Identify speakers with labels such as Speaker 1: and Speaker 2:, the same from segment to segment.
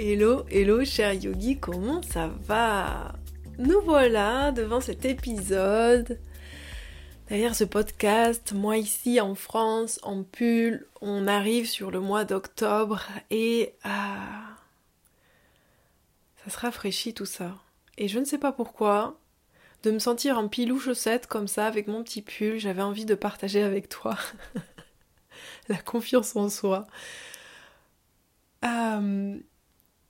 Speaker 1: Hello, hello, cher yogi, comment ça va? Nous voilà devant cet épisode. Derrière ce podcast, moi ici en France, en pull, on arrive sur le mois d'octobre et ah, ça se rafraîchit tout ça. Et je ne sais pas pourquoi, de me sentir en pilou chaussette comme ça avec mon petit pull, j'avais envie de partager avec toi la confiance en soi. Euh,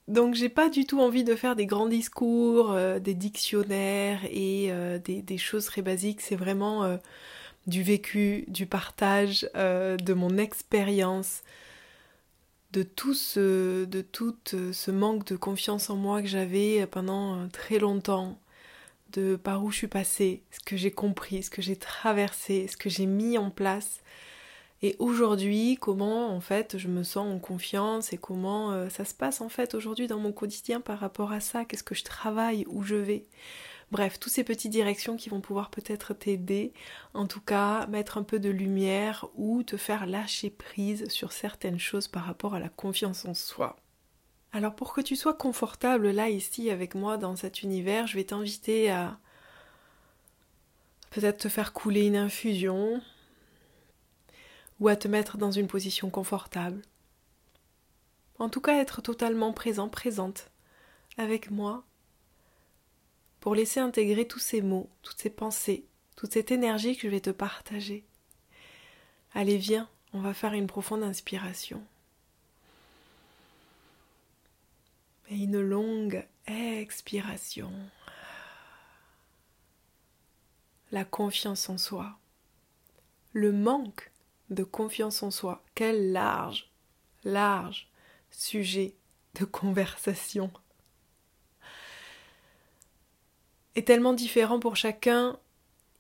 Speaker 1: donc j'ai pas du tout envie de faire des grands discours, euh, des dictionnaires et euh, des, choses très basiques. C'est vraiment euh, du vécu, du partage, de mon expérience, de tout ce, de tout ce manque de confiance en moi que j'avais pendant très longtemps, de par où je suis passée, ce que j'ai compris, ce que j'ai traversé, ce que j'ai mis en place et aujourd'hui, comment en fait je me sens en confiance et comment euh, ça se passe en fait aujourd'hui dans mon quotidien par rapport à ça, qu'est-ce que je travaille, où je vais? Bref, toutes ces petites directions qui vont pouvoir peut-être t'aider, en tout cas mettre un peu de lumière ou te faire lâcher prise sur certaines choses par rapport à la confiance en soi. Alors pour que tu sois confortable là ici avec moi dans cet univers, je vais t'inviter à peut-être te faire couler une infusion, ou à te mettre dans une position confortable. En tout cas, être totalement présent, présente avec moi pour laisser intégrer tous ces mots, toutes ces pensées, toute cette énergie que je vais te partager. Allez, viens, on va faire une profonde inspiration. Et une longue expiration. La confiance en soi. Le manque de confiance en soi. Quel large, large sujet de conversation. Est tellement différent pour chacun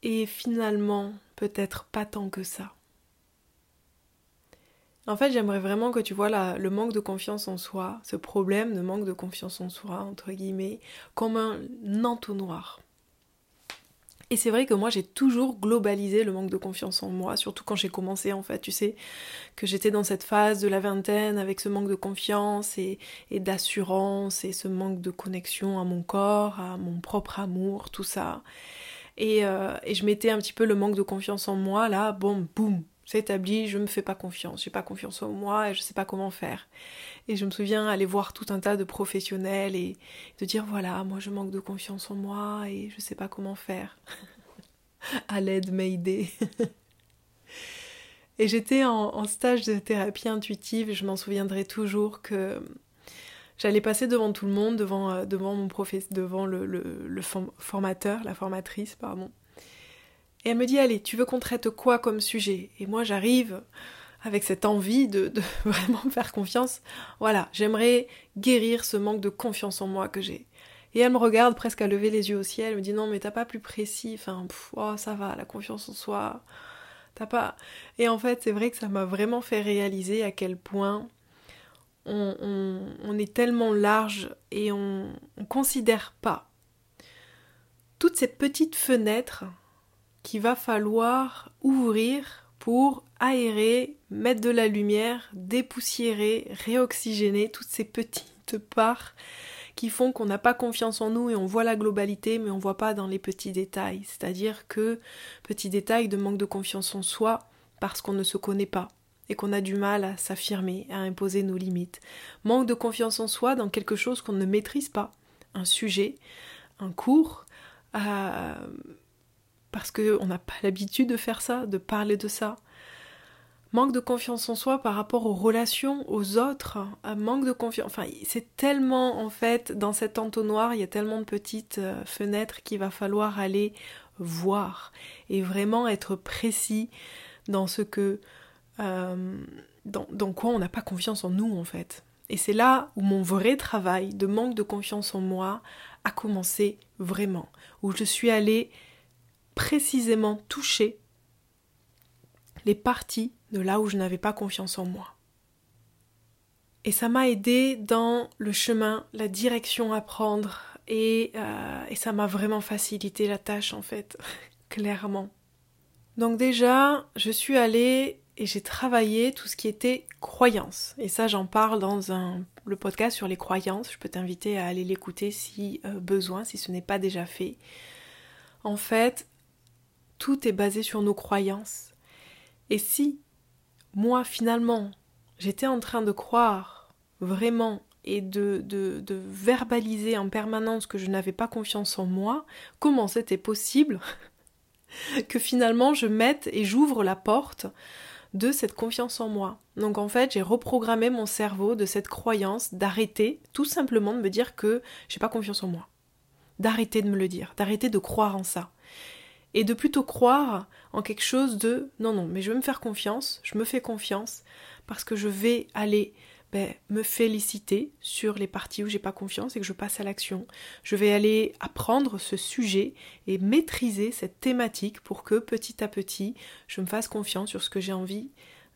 Speaker 1: et finalement peut-être pas tant que ça. En fait, j'aimerais vraiment que tu vois le manque de confiance en soi, ce problème de manque de confiance en soi, entre guillemets, comme un entonnoir. Et c'est vrai que moi j'ai toujours globalisé le manque de confiance en moi, surtout quand j'ai commencé en fait, tu sais, que j'étais dans cette phase de la vingtaine avec ce manque de confiance et, d'assurance et ce manque de connexion à mon corps, à mon propre amour, tout ça. Et, euh, et je mettais un petit peu le manque de confiance en moi, là, bon, boum, c'est établi, je me fais pas confiance, j'ai pas confiance en moi et je sais pas comment faire. Et je me souviens aller voir tout un tas de professionnels et de dire voilà, moi je manque de confiance en moi et je sais pas comment faire. à l'aide, m'aider. et j'étais en, stage de thérapie intuitive et je m'en souviendrai toujours que j'allais passer devant tout le monde, devant, euh, mon professeur, devant le formateur, la formatrice, pardon. Et elle me dit, allez, tu veux qu'on traite quoi comme sujet? Et moi, j'arrive avec cette envie de, vraiment faire confiance. Voilà, j'aimerais guérir ce manque de confiance en moi que j'ai. Et elle me regarde presque à lever les yeux au ciel, elle me dit non mais t'as pas plus précis, enfin oh, ça va, la confiance en soi, t'as pas... Et en fait c'est vrai que ça m'a vraiment fait réaliser à quel point on, est tellement large et on, on considère pas toutes ces petites fenêtres qu'il va falloir ouvrir pour aérer, mettre de la lumière, dépoussiérer, réoxygéner toutes ces petites parts qui font qu'on n'a pas confiance en nous et on voit la globalité mais on voit pas dans les petits détails. C'est-à-dire que petits détails de manque de confiance en soi parce qu'on ne se connaît pas et qu'on a du mal à s'affirmer, à imposer nos limites. Manque de confiance en soi dans quelque chose qu'on ne maîtrise pas, un sujet, un cours, euh, parce qu'on n'a pas l'habitude de faire ça, de parler de ça. Manque de confiance en soi par rapport aux relations, aux autres, manque de confiance. Enfin, c'est tellement en fait dans cet entonnoir, il y a tellement de petites euh, fenêtres qu'il va falloir aller voir et vraiment être précis dans ce que. Euh, dans, dans quoi on n'a pas confiance en nous en fait. Et c'est là où mon vrai travail de manque de confiance en moi a commencé vraiment, où je suis allée précisément toucher les parties de là où je n'avais pas confiance en moi. Et ça m'a aidé dans le chemin, la direction à prendre, et, euh, ça m'a vraiment facilité la tâche en fait, clairement. Donc déjà, je suis allée et j'ai travaillé tout ce qui était croyance. Et ça, j'en parle dans le podcast sur les croyances. Je peux t'inviter à aller l'écouter si euh, besoin, si ce n'est pas déjà fait. En fait, tout est basé sur nos croyances. Et si moi, finalement, j'étais en train de croire vraiment et de, verbaliser en permanence que je n'avais pas confiance en moi, comment c'était possible que finalement je mette et j'ouvre la porte de cette confiance en moi? Donc en fait, j'ai reprogrammé mon cerveau de cette croyance d'arrêter tout simplement de me dire que j'ai pas confiance en moi. D'arrêter de me le dire, d'arrêter de croire en ça. Et de plutôt croire en quelque chose de non, non, mais je vais me faire confiance, je me fais confiance, parce que je vais aller ben, me féliciter sur les parties où j'ai pas confiance et que je passe à l'action. Je vais aller apprendre ce sujet et maîtriser cette thématique pour que petit à petit je me fasse confiance sur ce que j'ai envie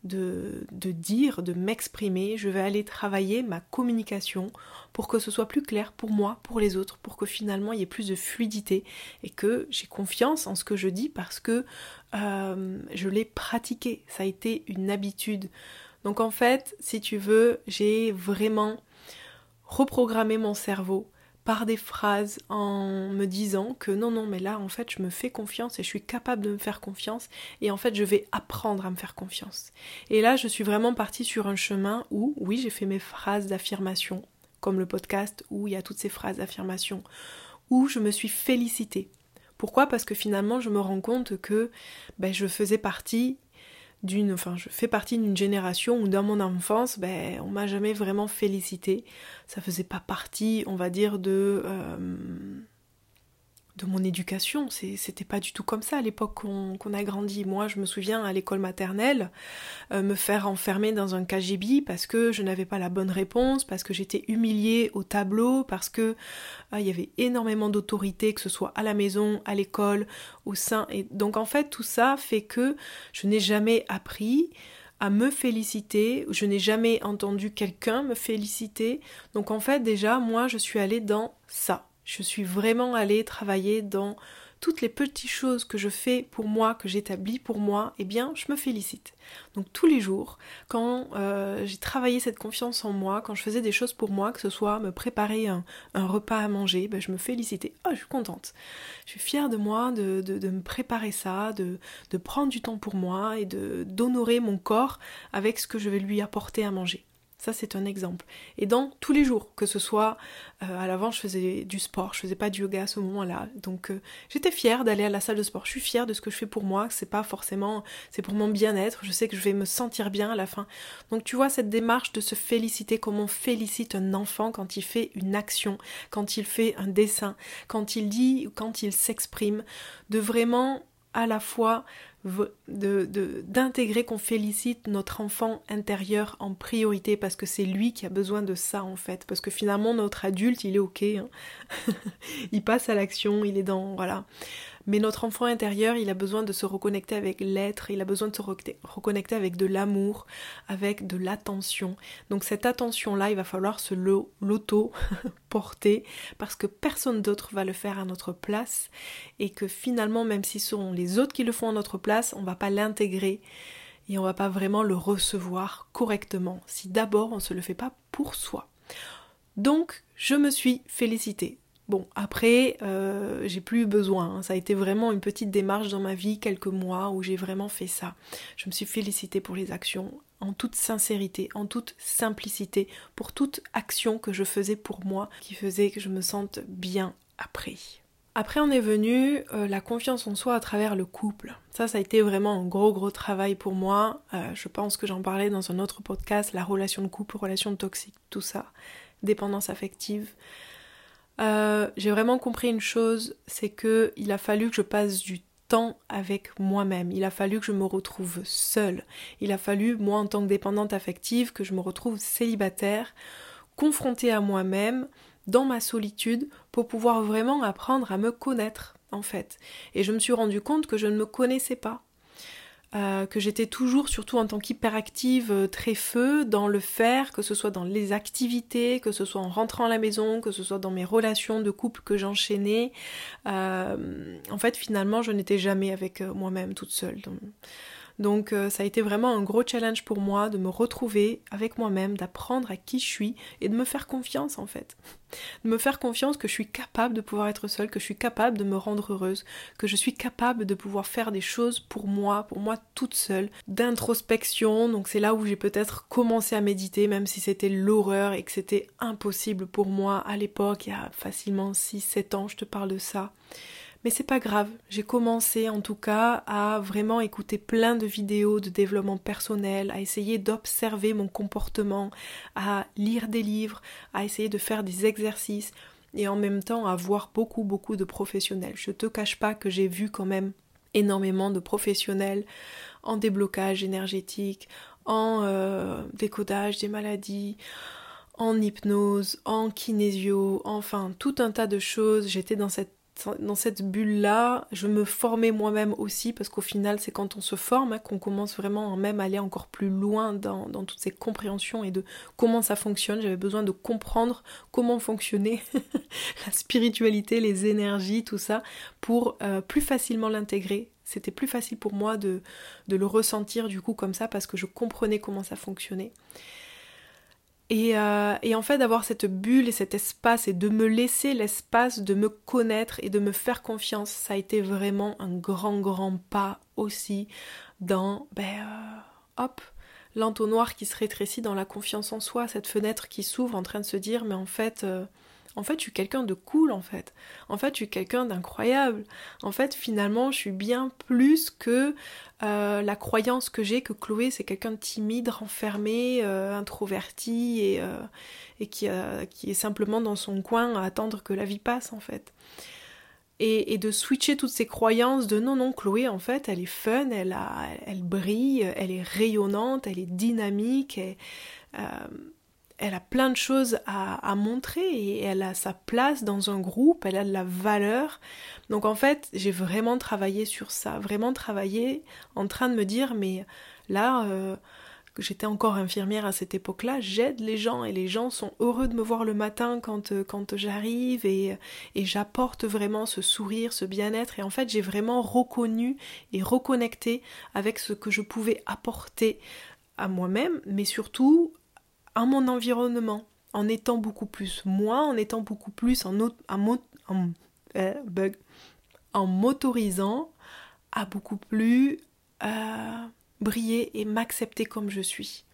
Speaker 1: de, dire, de m'exprimer. Je vais aller travailler ma communication pour que ce soit plus clair pour moi, pour les autres, pour que finalement il y ait plus de fluidité et que j'ai confiance en ce que je dis parce que euh, je l'ai pratiqué. Ça a été une habitude. Donc en fait, si tu veux, j'ai vraiment reprogrammé mon cerveau par des phrases en me disant que non, non, mais là, en fait, je me fais confiance et je suis capable de me faire confiance et en fait, je vais apprendre à me faire confiance. Et là, je suis vraiment partie sur un chemin où, oui, j'ai fait mes phrases d'affirmation, comme le podcast où il y a toutes ces phrases d'affirmation, où je me suis félicitée. Pourquoi? Parce que finalement, je me rends compte que ben, je faisais partie d'une, enfin, je fais partie d'une génération où dans mon enfance, ben, on m'a jamais vraiment félicité. Ça faisait pas partie, on va dire, de euh, de mon éducation. C'était pas du tout comme ça à l'époque qu'on a grandi. Moi, je me souviens à l'école maternelle, euh, me faire enfermer dans un KGB parce que je n'avais pas la bonne réponse, parce que j'étais humiliée au tableau, parce que ah, il y avait énormément d'autorité, que ce soit à la maison, à l'école, au sein. Et donc en fait, tout ça fait que je n'ai jamais appris à me féliciter, je n'ai jamais entendu quelqu'un me féliciter. Donc en fait déjà, moi, je suis allée dans ça je suis vraiment allée travailler dans toutes les petites choses que je fais pour moi, que j'établis pour moi, eh bien, je me félicite. Donc tous les jours, quand euh, j'ai travaillé cette confiance en moi, quand je faisais des choses pour moi, que ce soit me préparer un, repas à manger, ben, je me félicitais. Oh, je suis contente. Je suis fière de moi, de, me préparer ça, de, de prendre du temps pour moi et de d'honorer mon corps avec ce que je vais lui apporter à manger. Ça, c'est un exemple. Et dans tous les jours, que ce soit euh, à l'avant, je faisais du sport, je faisais pas du yoga à ce moment-là. Donc, euh, j'étais fière d'aller à la salle de sport. Je suis fière de ce que je fais pour moi. C'est pas forcément, c'est pour mon bien-être. Je sais que je vais me sentir bien à la fin. Donc, tu vois cette démarche de se féliciter comme on félicite un enfant quand il fait une action, quand il fait un dessin, quand il dit, quand il s'exprime, de vraiment à la fois d'intégrer qu'on félicite notre enfant intérieur en priorité parce que c'est lui qui a besoin de ça en fait parce que finalement notre adulte il est ok hein. il passe à l'action il est dans voilà mais notre enfant intérieur, il a besoin de se reconnecter avec l'être, il a besoin de se reconnecter avec de l'amour, avec de l'attention. Donc cette attention-là, il va falloir se l'auto-porter parce que personne d'autre va le faire à notre place et que finalement, même si ce sont les autres qui le font à notre place, on va pas l'intégrer et on va pas vraiment le recevoir correctement si d'abord on se le fait pas pour soi. Donc, je me suis félicitée. Bon, après, euh, j'ai plus eu besoin. Hein. Ça a été vraiment une petite démarche dans ma vie, quelques mois, où j'ai vraiment fait ça. Je me suis félicitée pour les actions, en toute sincérité, en toute simplicité, pour toute action que je faisais pour moi, qui faisait que je me sente bien après. Après, on est venu euh, la confiance en soi à travers le couple. Ça, ça a été vraiment un gros, gros travail pour moi. Euh, je pense que j'en parlais dans un autre podcast, la relation de couple, relation toxique, tout ça, dépendance affective. Euh, j'ai vraiment compris une chose, c'est que il a fallu que je passe du temps avec moi-même. Il a fallu que je me retrouve seule. Il a fallu, moi en tant que dépendante affective, que je me retrouve célibataire, confrontée à moi-même, dans ma solitude, pour pouvoir vraiment apprendre à me connaître, en fait. Et je me suis rendu compte que je ne me connaissais pas. Euh, que j'étais toujours, surtout en tant qu'hyperactive, euh, très feu dans le faire, que ce soit dans les activités, que ce soit en rentrant à la maison, que ce soit dans mes relations de couple que j'enchaînais. Euh, en fait, finalement, je n'étais jamais avec moi-même toute seule. Euh, ça a été vraiment un gros challenge pour moi de me retrouver avec moi-même, d'apprendre à qui je suis et de me faire confiance en fait. De me faire confiance que je suis capable de pouvoir être seule, que je suis capable de me rendre heureuse, que je suis capable de pouvoir faire des choses pour moi, pour moi toute seule, d'introspection. Donc c'est là où j'ai peut-être commencé à méditer, même si c'était l'horreur et que c'était impossible pour moi à l'époque, il y a facilement 6-7 ans, je te parle de ça. Mais c'est pas grave, j'ai commencé en tout cas à vraiment écouter plein de vidéos de développement personnel, à essayer d'observer mon comportement, à lire des livres, à essayer de faire des exercices et en même temps à voir beaucoup beaucoup de professionnels. Je te cache pas que j'ai vu quand même énormément de professionnels en déblocage énergétique, en euh, décodage des maladies, en hypnose, en kinésio, enfin tout un tas de choses. J'étais dans cette dans cette bulle-là, je me formais moi-même aussi, parce qu'au final, c'est quand on se forme hein, qu'on commence vraiment à aller encore plus loin dans, toutes ces compréhensions et de comment ça fonctionne. J'avais besoin de comprendre comment fonctionnait la spiritualité, les énergies, tout ça, pour euh, plus facilement l'intégrer. C'était plus facile pour moi de le ressentir du coup comme ça, parce que je comprenais comment ça fonctionnait. Euh, et, en fait, d'avoir cette bulle et cet espace et de me laisser l'espace de me connaître et de me faire confiance, ça a été vraiment un grand, grand pas aussi dans, ben, euh, hop, l'entonnoir qui se rétrécit dans la confiance en soi, cette fenêtre qui s'ouvre en train de se dire, mais en fait, euh, en fait, je suis quelqu'un de cool, en fait. En fait, je suis quelqu'un d'incroyable. En fait, finalement, je suis bien plus que euh, la croyance que j'ai que Chloé, c'est quelqu'un de timide, renfermé, euh, introverti et, euh, et qui, est simplement dans son coin à attendre que la vie passe, en fait. Et, de switcher toutes ces croyances de non, non, Chloé, en fait, elle est fun, elle, a, elle brille, elle est rayonnante, elle est dynamique. Et, elle a plein de choses à, montrer et elle a sa place dans un groupe, elle a de la valeur. Donc en fait, j'ai vraiment travaillé sur ça, vraiment travaillé en train de me dire, mais là, euh, j'étais encore infirmière à cette époque-là, j'aide les gens et les gens sont heureux de me voir le matin quand, euh, quand j'arrive et, et j'apporte vraiment ce sourire, ce bien-être et en fait j'ai vraiment reconnu et reconnecté avec ce que je pouvais apporter à moi-même, mais surtout à mon environnement, en étant beaucoup plus moi, en étant beaucoup plus en, en, euh, bug, en m'autorisant à beaucoup plus euh, briller et m'accepter comme je suis.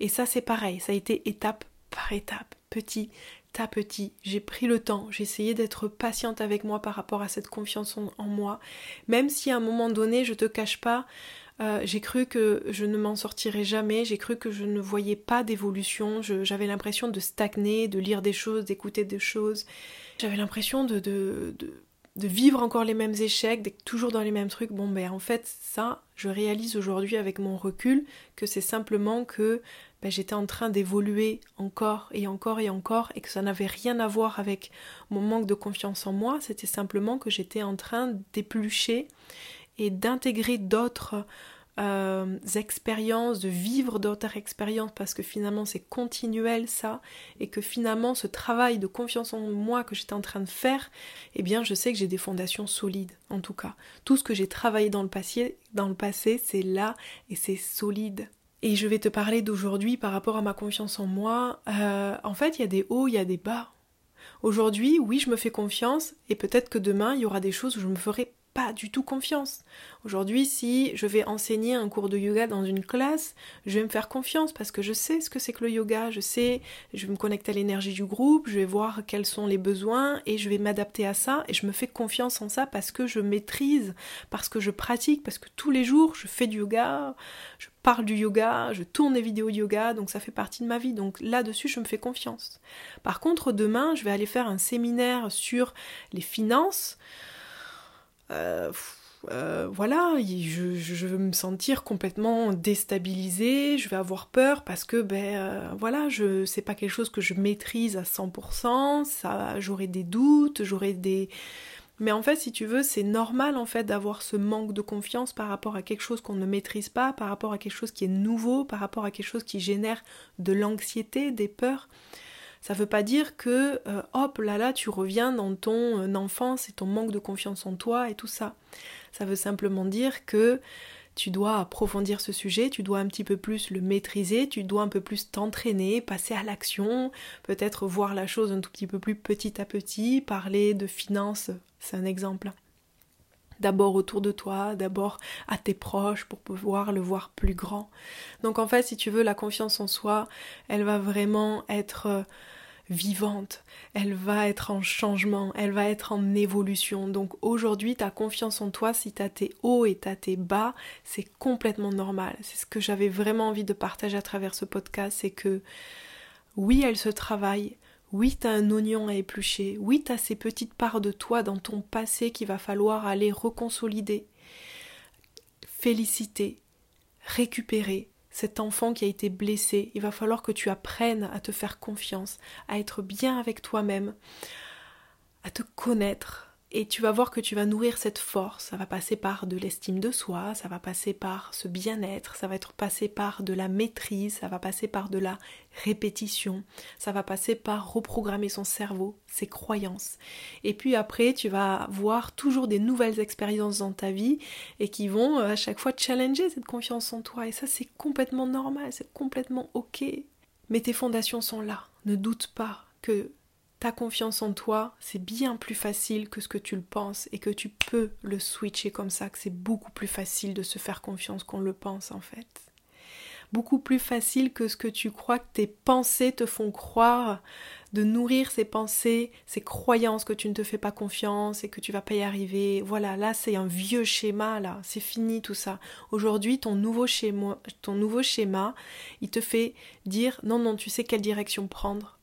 Speaker 1: Et ça c'est pareil, ça a été étape par étape, petit à petit. J'ai pris le temps, j'ai essayé d'être patiente avec moi par rapport à cette confiance en, moi, même si à un moment donné, je te cache pas, euh, j'ai cru que je ne m'en sortirais jamais, j'ai cru que je ne voyais pas d'évolution, j'avais l'impression de stagner, de lire des choses, d'écouter des choses. J'avais l'impression de, de, de, vivre encore les mêmes échecs, d'être toujours dans les mêmes trucs. Bon, ben en fait, ça, je réalise aujourd'hui avec mon recul que c'est simplement que ben, j'étais en train d'évoluer encore et encore et encore et que ça n'avait rien à voir avec mon manque de confiance en moi, c'était simplement que j'étais en train d'éplucher et d'intégrer d'autres euh, expériences, de vivre d'autres expériences parce que finalement c'est continuel ça et que finalement ce travail de confiance en moi que j'étais en train de faire, eh bien je sais que j'ai des fondations solides en tout cas. Tout ce que j'ai travaillé dans le passé, dans le passé, c'est là et c'est solide. Et je vais te parler d'aujourd'hui par rapport à ma confiance en moi. Euh, en fait, il y a des hauts, il y a des bas. Aujourd'hui, oui, je me fais confiance et peut-être que demain, il y aura des choses où je me ferai pas du tout confiance. Aujourd'hui, si je vais enseigner un cours de yoga dans une classe, je vais me faire confiance parce que je sais ce que c'est que le yoga, je sais, je vais me connecter à l'énergie du groupe, je vais voir quels sont les besoins et je vais m'adapter à ça et je me fais confiance en ça parce que je maîtrise, parce que je pratique, parce que tous les jours je fais du yoga, je parle du yoga, je tourne des vidéos yoga, donc ça fait partie de ma vie. Donc là-dessus, je me fais confiance. Par contre, demain, je vais aller faire un séminaire sur les finances. Euh, euh, voilà, je, vais me sentir complètement déstabilisée, je vais avoir peur parce que ben euh, voilà, je c'est pas quelque chose que je maîtrise à 100%, ça j'aurai des doutes, j'aurai des mais en fait, si tu veux, c'est normal en fait d'avoir ce manque de confiance par rapport à quelque chose qu'on ne maîtrise pas, par rapport à quelque chose qui est nouveau, par rapport à quelque chose qui génère de l'anxiété, des peurs. Ça veut pas dire que euh, hop là là tu reviens dans ton euh, enfance et ton manque de confiance en toi et tout ça. Ça veut simplement dire que tu dois approfondir ce sujet, tu dois un petit peu plus le maîtriser, tu dois un peu plus t'entraîner, passer à l'action, peut-être voir la chose un tout petit peu plus petit à petit, parler de finances, c'est un exemple. D'abord autour de toi, d'abord à tes proches pour pouvoir le voir plus grand. Donc en fait, si tu veux, la confiance en soi, elle va vraiment être euh, vivante, elle va être en changement, elle va être en évolution. Donc aujourd'hui, ta confiance en toi, si tu as tes hauts et t'as tes bas, c'est complètement normal. C'est ce que j'avais vraiment envie de partager à travers ce podcast, c'est que oui, elle se travaille, oui, tu as un oignon à éplucher, oui, tu as ces petites parts de toi dans ton passé qu'il va falloir aller reconsolider, féliciter, récupérer, cet enfant qui a été blessé, il va falloir que tu apprennes à te faire confiance, à être bien avec toi-même, à te connaître, et tu vas voir que tu vas nourrir cette force. Ça va passer par de l'estime de soi, ça va passer par ce bien-être, ça va être passé par de la maîtrise, ça va passer par de la répétition, ça va passer par reprogrammer son cerveau, ses croyances. Et puis après, tu vas voir toujours des nouvelles expériences dans ta vie et qui vont euh, à chaque fois challenger cette confiance en toi. Et ça, c'est complètement normal, c'est complètement ok. Mais tes fondations sont là. Ne doute pas que ta confiance en toi, c'est bien plus facile que ce que tu le penses et que tu peux le switcher comme ça, que c'est beaucoup plus facile de se faire confiance qu'on le pense en fait. Beaucoup plus facile que ce que tu crois que tes pensées te font croire, de nourrir ces pensées, ces croyances que tu ne te fais pas confiance et que tu vas pas y arriver. Voilà, là c'est un vieux schéma là, c'est fini tout ça. Aujourd'hui, ton nouveau schéma, ton nouveau schéma, il te fait dire non non, tu sais quelle direction prendre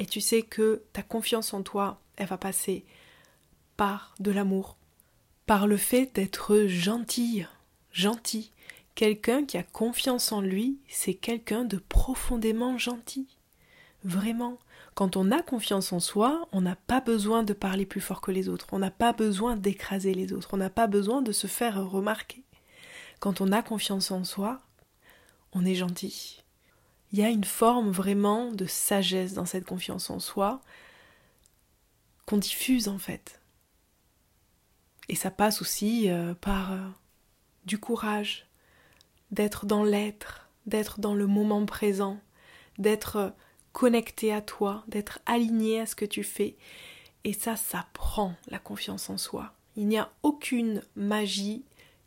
Speaker 1: et tu sais que ta confiance en toi, elle va passer par de l'amour, par le fait d'être gentille, gentil. Quelqu'un qui a confiance en lui, c'est quelqu'un de profondément gentil. Vraiment. Quand on a confiance en soi, on n'a pas besoin de parler plus fort que les autres, on n'a pas besoin d'écraser les autres, on n'a pas besoin de se faire remarquer. Quand on a confiance en soi, on est gentil il y a une forme vraiment de sagesse dans cette confiance en soi qu'on diffuse en fait. Et ça passe aussi euh, par euh, du courage, d'être dans l'être, d'être dans le moment présent, d'être euh, connecté à toi, d'être aligné à ce que tu fais. Et ça, ça prend la confiance en soi. Il n'y a aucune magie,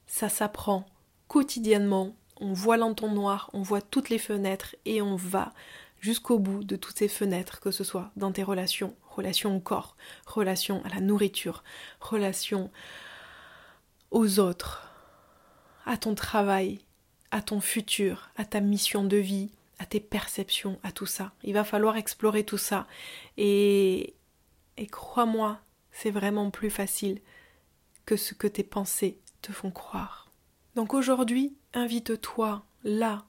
Speaker 1: ça s'apprend quotidiennement on voit l'entonnoir, on voit toutes les fenêtres et on va jusqu'au bout de toutes ces fenêtres, que ce soit dans tes relations, relations au corps, relations à la nourriture, relations aux autres, à ton travail, à ton futur, à ta mission de vie, à tes perceptions, à tout ça. Il va falloir explorer tout ça. Et, et crois-moi, c'est vraiment plus facile que ce que tes pensées te font croire. Donc aujourd'hui, invite-toi là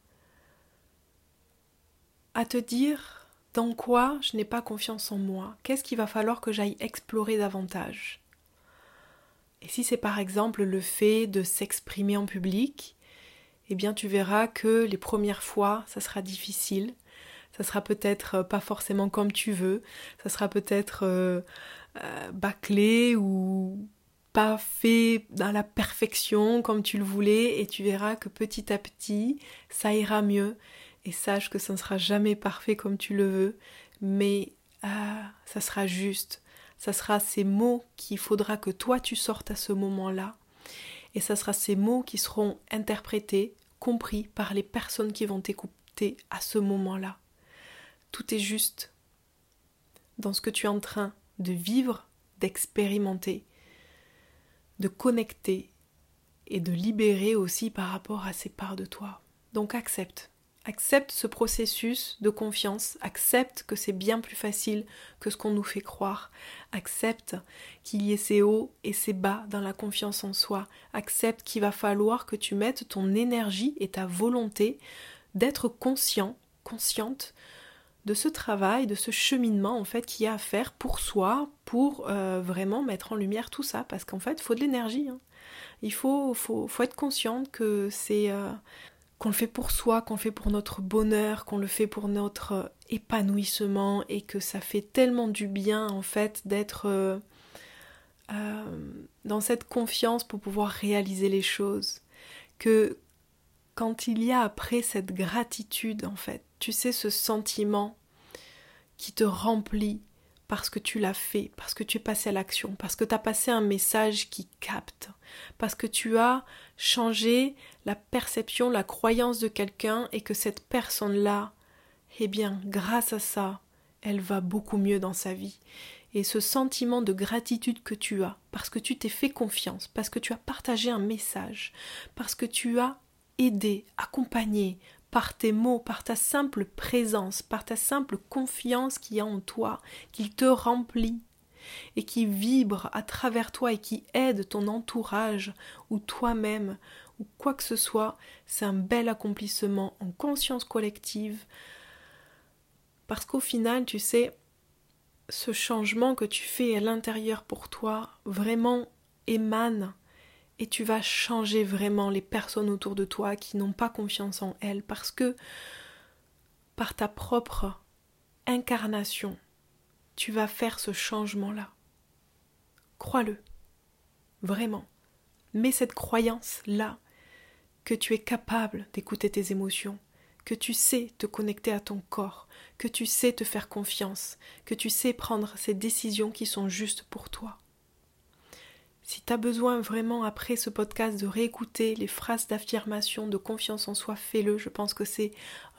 Speaker 1: à te dire dans quoi je n'ai pas confiance en moi, qu'est-ce qu'il va falloir que j'aille explorer davantage? Et si c'est par exemple le fait de s'exprimer en public, eh bien tu verras que les premières fois, ça sera difficile, ça sera peut-être pas forcément comme tu veux, ça sera peut-être euh, euh, bâclé ou pas fait dans la perfection comme tu le voulais et tu verras que petit à petit ça ira mieux. Et sache que ça ne sera jamais parfait comme tu le veux mais ah, ça sera juste. Ça sera ces mots qu'il faudra que toi tu sortes à ce moment-là. Et ça sera ces mots qui seront interprétés compris par les personnes qui vont t'écouter à ce moment-là. Tout est juste dans ce que tu es en train de vivre d'expérimenter de connecter et de libérer aussi par rapport à ces parts de toi. Donc accepte. Accepte ce processus de confiance, accepte que c'est bien plus facile que ce qu'on nous fait croire, accepte qu'il y ait ces hauts et ces bas dans la confiance en soi, accepte qu'il va falloir que tu mettes ton énergie et ta volonté d'être conscient, consciente de ce travail, de ce cheminement en fait qu'il y a à faire pour soi, pour euh, vraiment mettre en lumière tout ça, parce qu'en fait, il faut de l'énergie. Hein. Il faut, être consciente que c'est euh, qu'on le fait pour soi, qu'on le fait pour notre bonheur, qu'on le fait pour notre euh, épanouissement, et que ça fait tellement du bien en fait d'être dans cette confiance pour pouvoir réaliser les choses que quand il y a après cette gratitude, en fait, tu sais, ce sentiment qui te remplit parce que tu l'as fait, parce que tu es passé à l'action, parce que tu as passé un message qui capte, parce que tu as changé la perception, la croyance de quelqu'un et que cette personne-là, eh bien, grâce à ça, elle va beaucoup mieux dans sa vie. Et ce sentiment de gratitude que tu as, parce que tu t'es fait confiance, parce que tu as partagé un message, parce que tu as aidé, accompagné, par tes mots, par ta simple présence, par ta simple confiance qu'il y a en toi, qu'il te remplit et qui vibre à travers toi et qui aide ton entourage ou toi-même ou quoi que ce soit, c'est un bel accomplissement en conscience collective. Parce qu'au final, tu sais, ce changement que tu fais à l'intérieur pour toi vraiment émane et tu vas changer vraiment les personnes autour de toi qui n'ont pas confiance en elles parce que par ta propre incarnation, tu vas faire ce changement-là. Crois-le, vraiment. Mets cette croyance-là que tu es capable d'écouter tes émotions, que tu sais te connecter à ton corps, que tu sais te faire confiance, que tu sais prendre ces décisions qui sont justes pour toi. Si tu as besoin vraiment après ce podcast de réécouter les phrases d'affirmation, de confiance en soi, fais-le. Je pense que c'est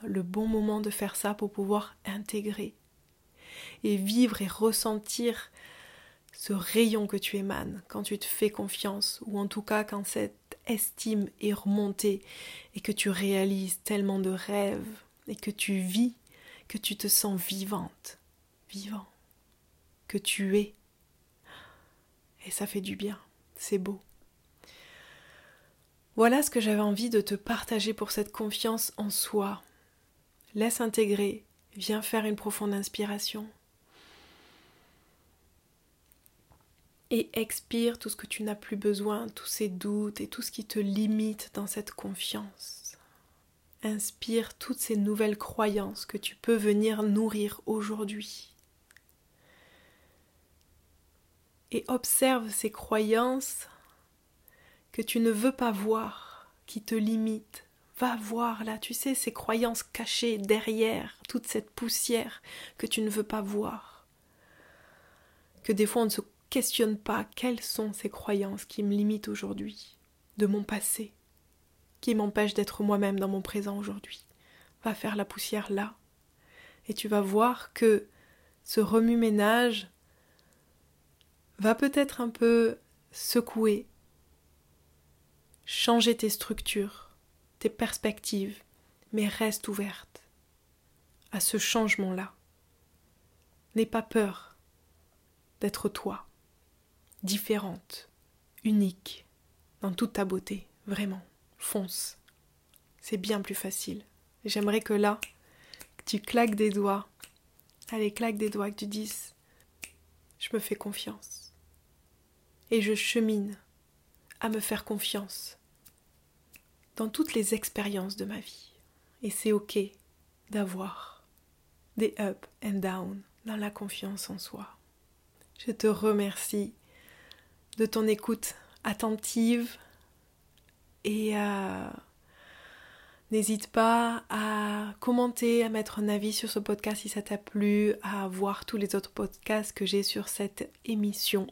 Speaker 1: le bon moment de faire ça pour pouvoir intégrer et vivre et ressentir ce rayon que tu émanes quand tu te fais confiance ou en tout cas quand cette estime est remontée et que tu réalises tellement de rêves et que tu vis, que tu te sens vivante, vivant, que tu es et ça fait du bien, c'est beau. Voilà ce que j'avais envie de te partager pour cette confiance en soi. Laisse intégrer, viens faire une profonde inspiration. Et expire tout ce que tu n'as plus besoin, tous ces doutes et tout ce qui te limite dans cette confiance. Inspire toutes ces nouvelles croyances que tu peux venir nourrir aujourd'hui. Et observe ces croyances que tu ne veux pas voir, qui te limitent. Va voir là, tu sais, ces croyances cachées derrière toute cette poussière que tu ne veux pas voir. Que des fois on ne se questionne pas quelles sont ces croyances qui me limitent aujourd'hui, de mon passé, qui m'empêchent d'être moi-même dans mon présent aujourd'hui. Va faire la poussière là, et tu vas voir que ce remue-ménage va peut-être un peu secouer, changer tes structures, tes perspectives, mais reste ouverte à ce changement-là. N'aie pas peur d'être toi, différente, unique, dans toute ta beauté, vraiment. Fonce. C'est bien plus facile. J'aimerais que là, tu claques des doigts. Allez, claque des doigts, que tu dises Je me fais confiance et je chemine à me faire confiance dans toutes les expériences de ma vie. Et c'est ok d'avoir des up and down dans la confiance en soi. Je te remercie de ton écoute attentive et euh, n'hésite pas à commenter, à mettre un avis sur ce podcast si ça t'a plu, à voir tous les autres podcasts que j'ai sur cette émission.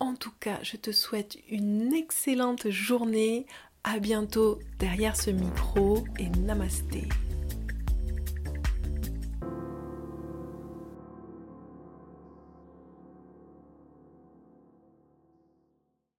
Speaker 1: En tout cas, je te souhaite une excellente journée. À bientôt derrière ce micro et namasté.